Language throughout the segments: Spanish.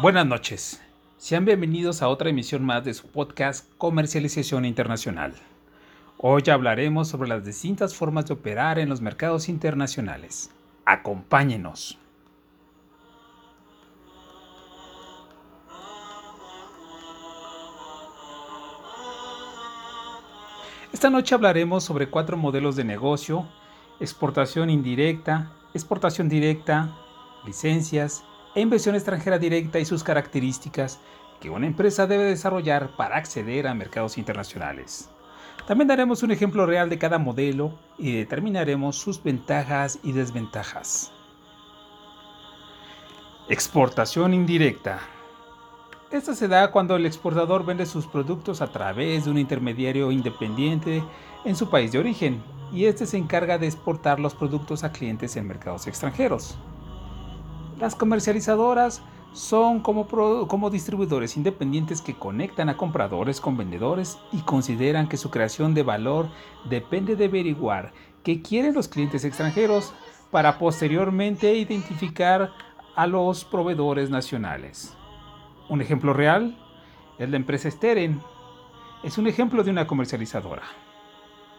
Buenas noches. Sean bienvenidos a otra emisión más de su podcast Comercialización Internacional. Hoy hablaremos sobre las distintas formas de operar en los mercados internacionales. Acompáñenos. Esta noche hablaremos sobre cuatro modelos de negocio, exportación indirecta, exportación directa, licencias, e inversión extranjera directa y sus características que una empresa debe desarrollar para acceder a mercados internacionales. También daremos un ejemplo real de cada modelo y determinaremos sus ventajas y desventajas. Exportación indirecta. Esta se da cuando el exportador vende sus productos a través de un intermediario independiente en su país de origen y este se encarga de exportar los productos a clientes en mercados extranjeros. Las comercializadoras son como, distribuidores independientes que conectan a compradores con vendedores y consideran que su creación de valor depende de averiguar qué quieren los clientes extranjeros para posteriormente identificar a los proveedores nacionales. Un ejemplo real es la empresa Steren. Es un ejemplo de una comercializadora.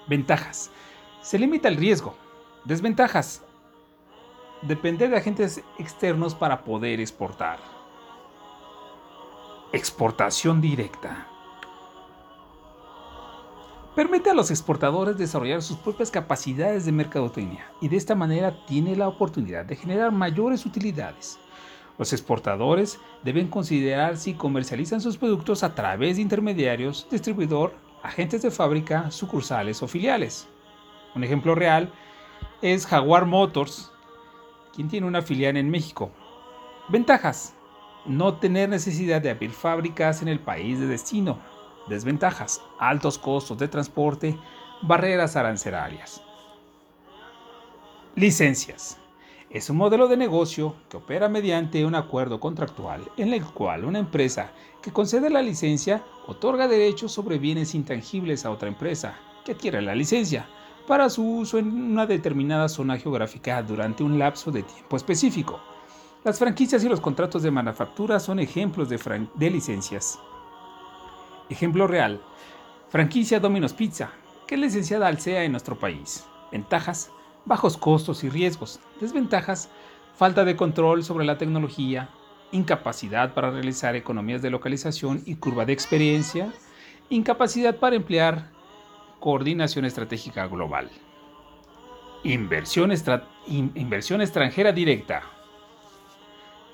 Ventajas. Se limita el riesgo. Desventajas depender de agentes externos para poder exportar. Exportación directa. Permite a los exportadores desarrollar sus propias capacidades de mercadotecnia y de esta manera tiene la oportunidad de generar mayores utilidades. Los exportadores deben considerar si comercializan sus productos a través de intermediarios, distribuidor, agentes de fábrica, sucursales o filiales. Un ejemplo real es Jaguar Motors, quien tiene una filial en México. Ventajas. No tener necesidad de abrir fábricas en el país de destino. Desventajas. Altos costos de transporte, barreras arancelarias. Licencias. Es un modelo de negocio que opera mediante un acuerdo contractual en el cual una empresa que concede la licencia otorga derechos sobre bienes intangibles a otra empresa que adquiere la licencia para su uso en una determinada zona geográfica durante un lapso de tiempo específico. Las franquicias y los contratos de manufactura son ejemplos de, licencias. Ejemplo real. Franquicia Domino's Pizza, que es licenciada al SEA en nuestro país. Ventajas, bajos costos y riesgos. Desventajas, falta de control sobre la tecnología, incapacidad para realizar economías de localización y curva de experiencia, incapacidad para emplear coordinación estratégica global. Inversión, inversión extranjera directa.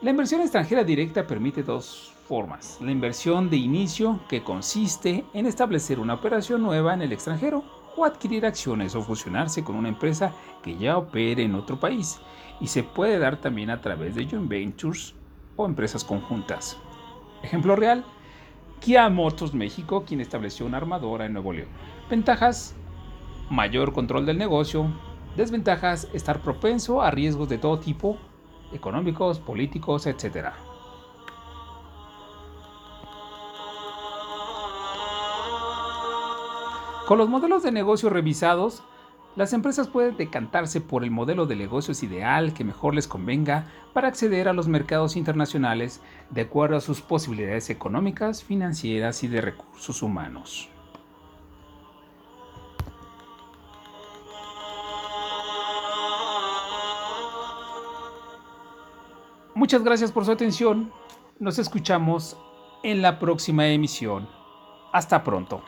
La inversión extranjera directa permite dos formas. La inversión de inicio, que consiste en establecer una operación nueva en el extranjero o adquirir acciones o fusionarse con una empresa que ya opere en otro país. Y se puede dar también a través de joint ventures o empresas conjuntas. Ejemplo real, Kia Motors México, quien estableció una armadora en Nuevo León. Ventajas, mayor control del negocio. Desventajas, estar propenso a riesgos de todo tipo, económicos, políticos, etc. Con los modelos de negocio revisados, las empresas pueden decantarse por el modelo de negocios ideal que mejor les convenga para acceder a los mercados internacionales de acuerdo a sus posibilidades económicas, financieras y de recursos humanos. Muchas gracias por su atención. Nos escuchamos en la próxima emisión. Hasta pronto.